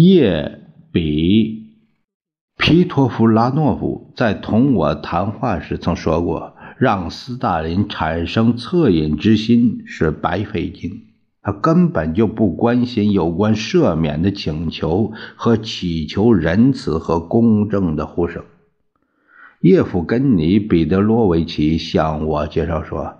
叶比皮托夫拉诺夫在同我谈话时曾说过：“让斯大林产生恻隐之心是白费劲，他根本就不关心有关赦免的请求和祈求仁慈和公正的呼声。”叶夫根尼·彼得罗维奇向我介绍说：“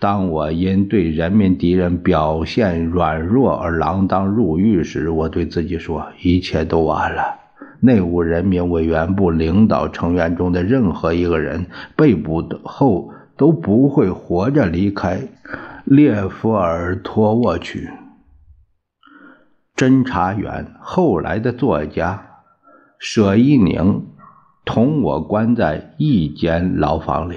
当我因对人民敌人表现软弱而锒铛入狱时，我对自己说，一切都完了。内务人民委员部领导成员中的任何一个人被捕后都不会活着离开列夫尔托沃区。”侦查员，后来的作家舍伊宁。同我关在一间牢房里，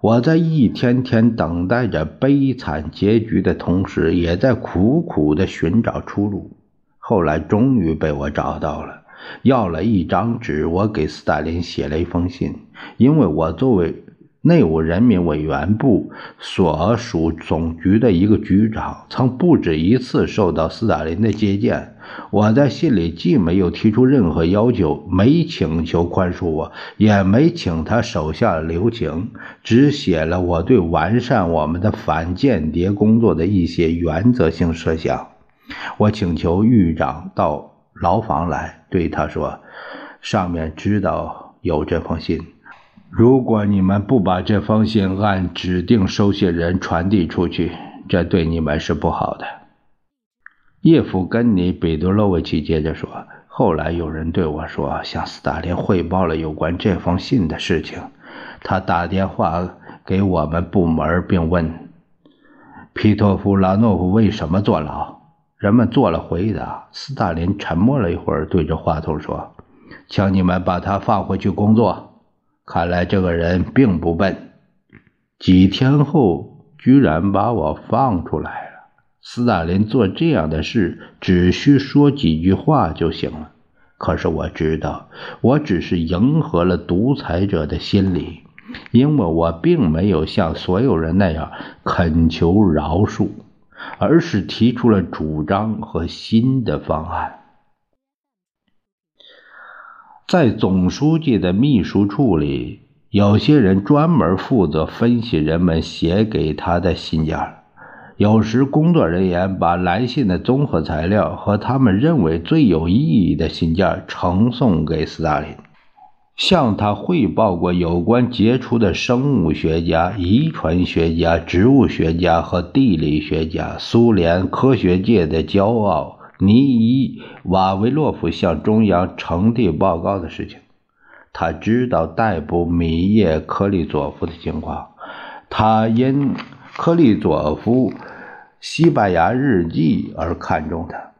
我在一天天等待着悲惨结局的同时，也在苦苦的寻找出路。后来终于被我找到了，要了一张纸，我给斯大林写了一封信，因为我作为。内务人民委员部所属总局的一个局长，曾不止一次受到斯大林的接见。我在信里既没有提出任何要求，没请求宽恕我，也没请他手下留情，只写了我对完善我们的反间谍工作的一些原则性设想。我请求狱长到牢房来，对他说：“上面知道有这封信。”如果你们不把这封信按指定收信人传递出去，这对你们是不好的。叶夫根尼·彼得洛维奇接着说：“后来有人对我说，向斯大林汇报了有关这封信的事情。他打电话给我们部门，并问皮托夫拉诺夫为什么坐牢。人们做了回答。斯大林沉默了一会儿，对着话筒说：‘请你们把他放回去工作。’”看来这个人并不笨，几天后居然把我放出来了。斯大林做这样的事只需说几句话就行了。可是我知道，我只是迎合了独裁者的心理，因为我并没有像所有人那样恳求饶恕，而是提出了主张和新的方案。在总书记的秘书处里，有些人专门负责分析人们写给他的信件。有时，工作人员把来信的综合材料和他们认为最有意义的信件呈送给斯大林，向他汇报过有关杰出的生物学家、遗传学家、植物学家和地理学家——苏联科学界的骄傲。尼伊瓦维洛夫向中央呈递报告的事情，他知道逮捕米叶科利佐夫的情况，他因科利佐夫《西班牙日记》而看中他，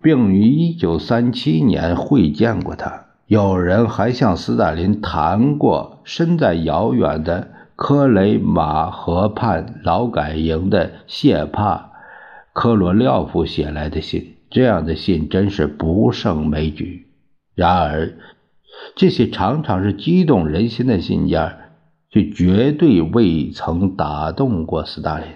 并于1937年会见过他。有人还向斯大林谈过身在遥远的科雷马河畔劳改营的谢帕。科罗廖夫写来的信，这样的信真是不胜枚举。然而，这些常常是激动人心的信件，却绝对未曾打动过斯大林。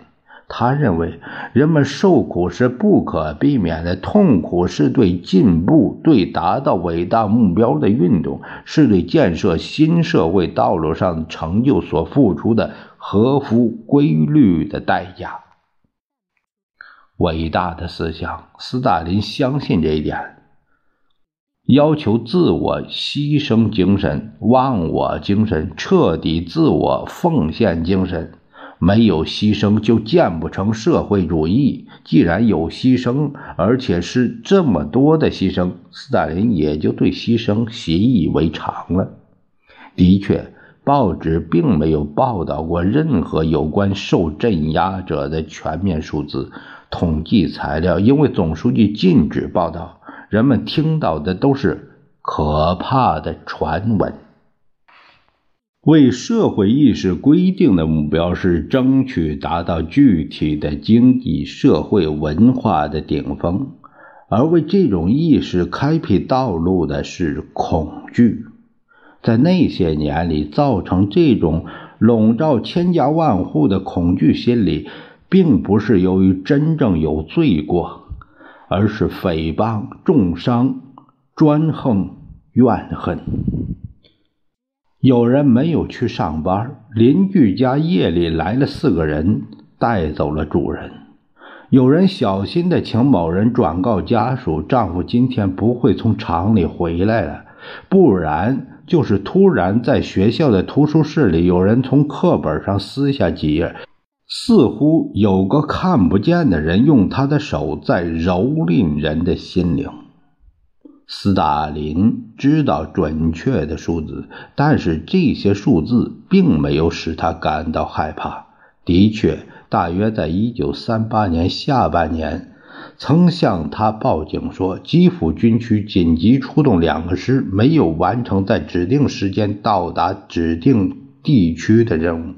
他认为，人们受苦是不可避免的，痛苦是对进步、对达到伟大目标的运动，是对建设新社会道路上成就所付出的合乎规律的代价。伟大的思想，斯大林相信这一点。要求自我牺牲精神、忘我精神、彻底自我奉献精神，没有牺牲就建不成社会主义。既然有牺牲，而且是这么多的牺牲，斯大林也就对牺牲习以为常了。的确，报纸并没有报道过任何有关受镇压者的全面数字。统计材料，因为总书记禁止报道，人们听到的都是可怕的传闻。为社会意识规定的目标是争取达到具体的经济社会文化的顶峰，而为这种意识开辟道路的是恐惧。在那些年里，造成这种笼罩千家万户的恐惧心理，并不是由于真正有罪过，而是诽谤、重伤、专横、怨恨。有人没有去上班，邻居家夜里来了四个人，带走了主人。有人小心的请某人转告家属，丈夫今天不会从厂里回来了，不然。就是突然在学校的图书室里，有人从课本上撕下几页，似乎有个看不见的人用他的手在蹂躏人的心灵。斯大林知道准确的数字，但是这些数字并没有使他感到害怕。的确，大约在一九三八年下半年。曾向他报警说，基辅军区紧急出动两个师，没有完成在指定时间到达指定地区的任务。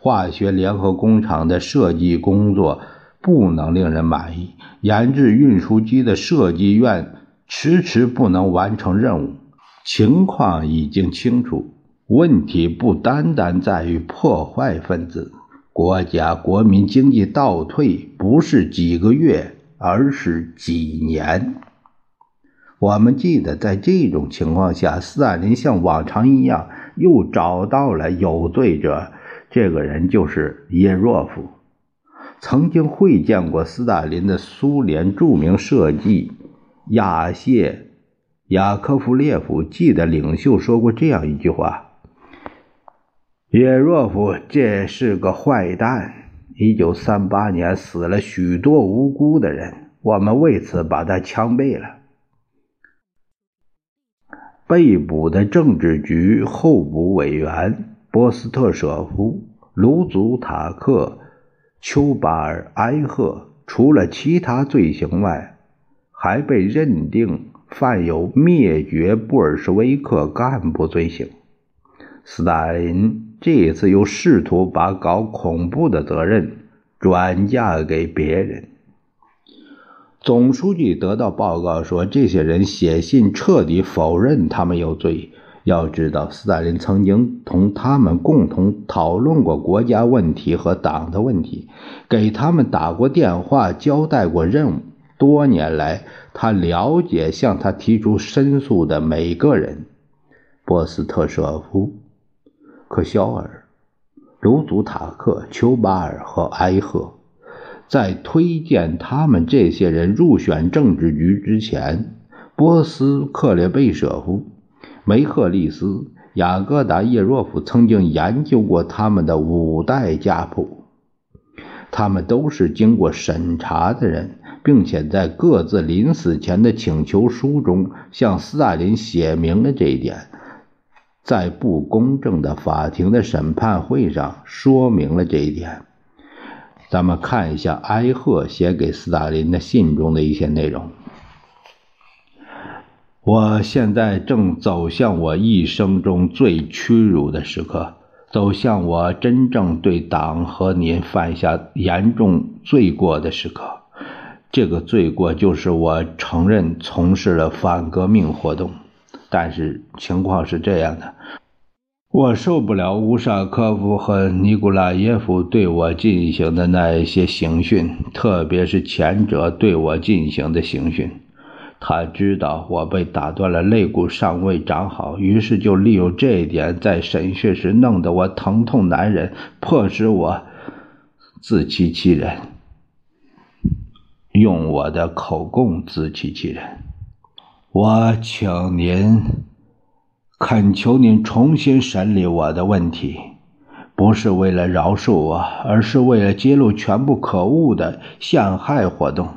化学联合工厂的设计工作不能令人满意，研制运输机的设计院迟迟不能完成任务。情况已经清楚，问题不单单在于破坏分子，国家国民经济倒退不是几个月。而是几年。我们记得，在这种情况下，斯大林像往常一样又找到了有罪者。这个人就是叶若夫。曾经会见过斯大林的苏联著名设计亚谢雅科夫列夫记得领袖说过这样一句话：“叶若夫这是个坏蛋。”一九三八年死了许多无辜的人，我们为此把他枪毙了。被捕的政治局候补委员波斯特舍夫、卢祖塔克、丘巴尔埃赫，除了其他罪行外，还被认定犯有灭绝布尔什维克干部罪行。斯大林。这次又试图把搞恐怖的责任转嫁给别人。总书记得到报告说，这些人写信彻底否认他们有罪。要知道，斯大林曾经同他们共同讨论过国家问题和党的问题，给他们打过电话，交代过任务。多年来，他了解向他提出申诉的每个人。波斯特舍夫。克肖尔、卢祖塔克、丘巴尔和埃赫，在推荐他们这些人入选政治局之前，波斯克列贝舍夫、梅赫利斯、雅各达叶若夫曾经研究过他们的五代家谱。他们都是经过审查的人，并且在各自临死前的请求书中向斯大林写明了这一点。在不公正的法庭的审判会上说明了这一点。咱们看一下埃赫写给斯大林的信中的一些内容。我现在正走向我一生中最屈辱的时刻，走向我真正对党和您犯下严重罪过的时刻。这个罪过就是我承认从事了反革命活动。但是情况是这样的，我受不了乌沙科夫和尼古拉耶夫对我进行的那一些刑讯，特别是前者对我进行的刑讯。他知道我被打断了肋骨，尚未长好，于是就利用这一点，在审讯时弄得我疼痛难忍，迫使我自欺欺人，用我的口供自欺欺人。我请您，恳求您重新审理我的问题，不是为了饶恕我，而是为了揭露全部可恶的陷害活动。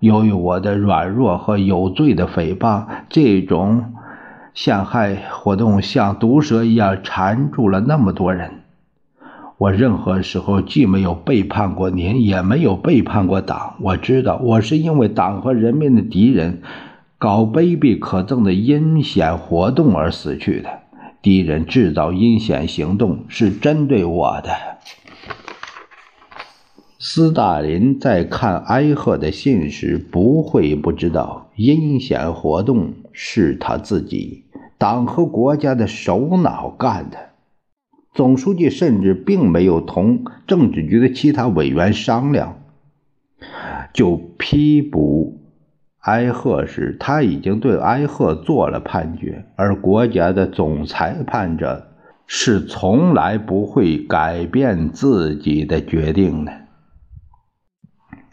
由于我的软弱和有罪的诽谤，这种陷害活动像毒蛇一样缠住了那么多人。我任何时候既没有背叛过您，也没有背叛过党。我知道，我是因为党和人民的敌人搞卑鄙可憎的阴险活动而死去的。敌人制造阴险行动是针对我的。斯大林在看埃赫的信时，不会不知道阴险活动是他自己党和国家的首脑干的。总书记甚至并没有同政治局的其他委员商量，就批捕埃赫时，他已经对埃赫做了判决，而国家的总裁判者是从来不会改变自己的决定的。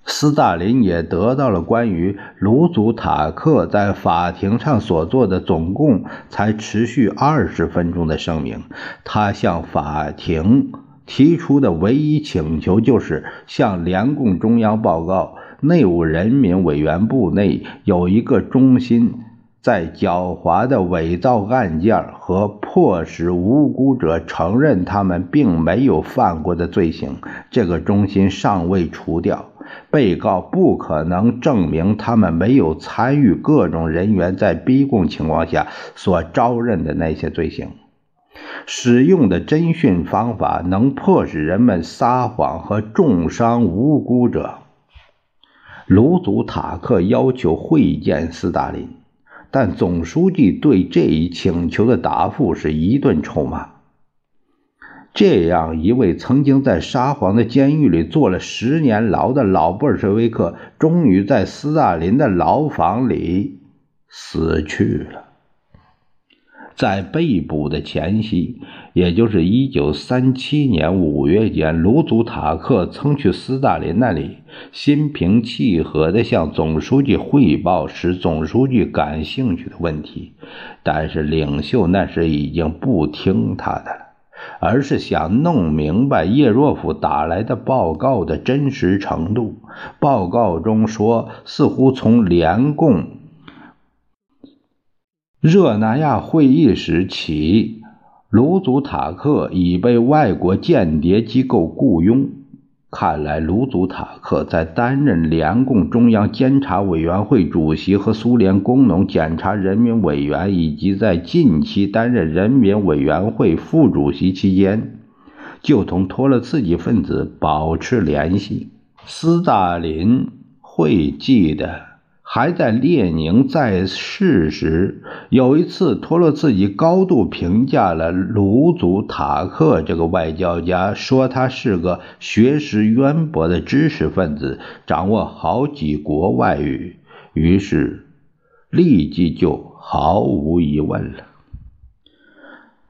斯大林也得到了关于卢祖塔克在法庭上所做的总共才持续二十分钟的声明。他向法庭提出的唯一请求就是向联共中央报告，内务人民委员部内有一个中心，在狡猾的伪造案件和迫使无辜者承认他们并没有犯过的罪行。这个中心尚未除掉。被告不可能证明他们没有参与各种人员在逼供情况下所招认的那些罪行。使用的侦讯方法能迫使人们撒谎和重伤无辜者。卢祖塔克要求会见斯大林，但总书记对这一请求的答复是一顿臭骂。这样一位曾经在沙皇的监狱里坐了十年牢的老布尔什维克，终于在斯大林的牢房里死去了。在被捕的前夕，也就是一九三七年五月间，卢祖塔克曾去斯大林那里，心平气和地向总书记汇报使总书记感兴趣的问题，但是领袖那时已经不听他的了。而是想弄明白叶若夫打来的报告的真实程度。报告中说，似乎从联共热那亚会议时起，卢祖塔克已被外国间谍机构雇佣。看来，卢祖塔克在担任联共中央监察委员会主席和苏联工农检察人民委员，以及在近期担任人民委员会副主席期间，就同托洛茨基分子保持联系。斯大林会记得。还在列宁在世时，有一次，托洛茨基高度评价了卢祖塔克这个外交家，说他是个学识渊博的知识分子，掌握好几国外语。于是，立即就毫无疑问了。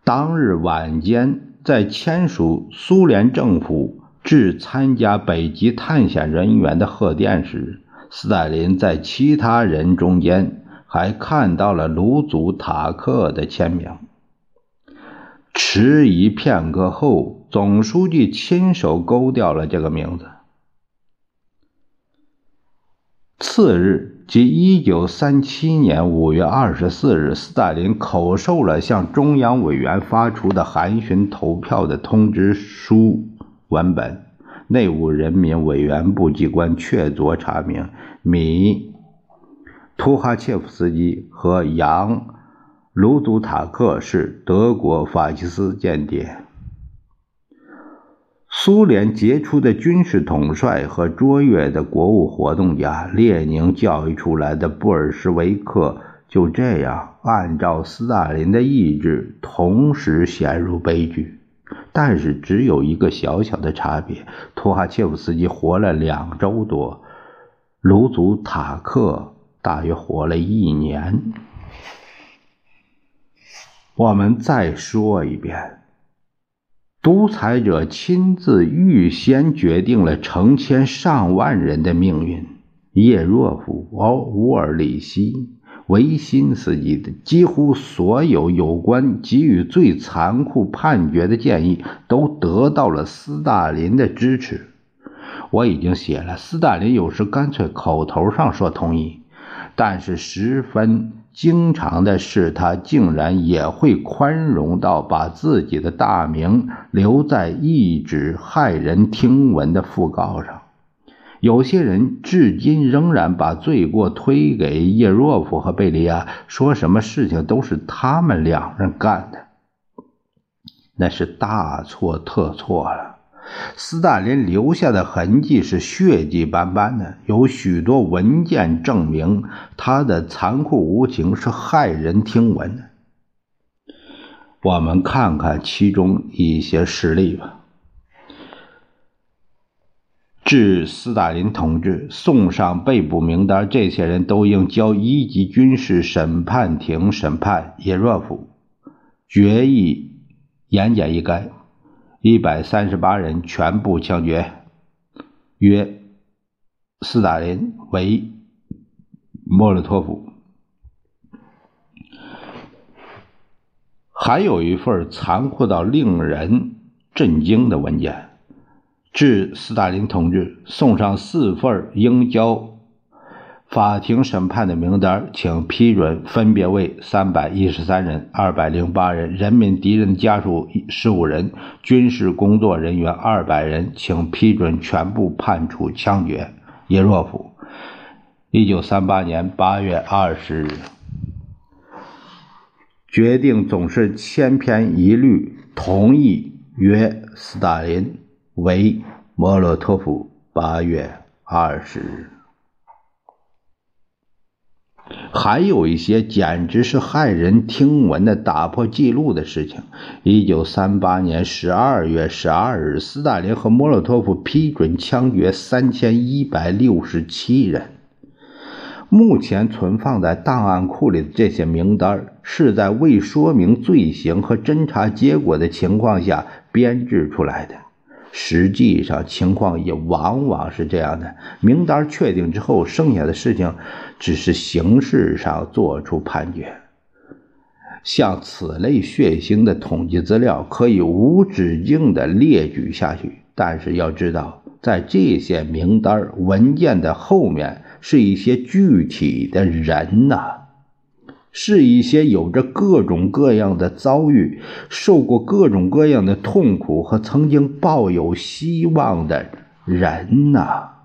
当日晚间，在签署苏联政府致参加北极探险人员的贺电时。斯大林在其他人中间还看到了卢祖塔克的签名。迟疑片刻后，总书记亲手勾掉了这个名字。次日，即一九三七年五月二十四日，斯大林口授了向中央委员发出的函询投票的通知书文本。内务人民委员部机关确凿查明，米图哈切夫斯基和杨卢祖塔克是德国法西斯间谍。苏联杰出的军事统帅和卓越的国务活动家，列宁教育出来的布尔什维克，就这样按照斯大林的意志，同时陷入悲剧。但是只有一个小小的差别：托哈切夫斯基活了两周多，卢祖塔克大约活了一年。我们再说一遍，独裁者亲自预先决定了成千上万人的命运。叶若夫、奥乌尔里希。维新斯基的几乎所有有关给予最残酷判决的建议都得到了斯大林的支持。我已经写了，斯大林有时干脆口头上说同意，但是十分经常的是，他竟然也会宽容到把自己的大名留在一纸骇人听闻的讣告上。有些人至今仍然把罪过推给叶若夫和贝利亚，说什么事情都是他们两人干的，那是大错特错了。斯大林留下的痕迹是血迹斑斑的，有许多文件证明他的残酷无情是骇人听闻的。我们看看其中一些事例吧。致斯大林同志，送上被捕名单，这些人都应交一级军事审判庭审判。叶若夫决议言简意赅。一百三十八人全部枪决，约斯大林为莫洛托夫。还有一份残酷到令人震惊的文件，致斯大林同志，送上四份应交。法庭审判的名单，请批准，分别为三百一十三人、二百零八人，人民敌人家属十五人，军事工作人员二百人，请批准全部判处枪决。叶若夫，一九三八年八月二十日，决定总是千篇一律，同意约斯大林为莫洛托夫。八月二十日。还有一些简直是骇人听闻的打破记录的事情。一九三八年十二月十二日，斯大林和莫洛托夫批准枪决三千一百六十七人。目前存放在档案库里的这些名单，是在未说明罪行和侦查结果的情况下编制出来的。实际上，情况也往往是这样的：名单确定之后，剩下的事情只是形式上做出判决。像此类血腥的统计资料可以无止境地列举下去，但是要知道，在这些名单文件的后面，是一些具体的人呐。是一些有着各种各样的遭遇、受过各种各样的痛苦和曾经抱有希望的人呐。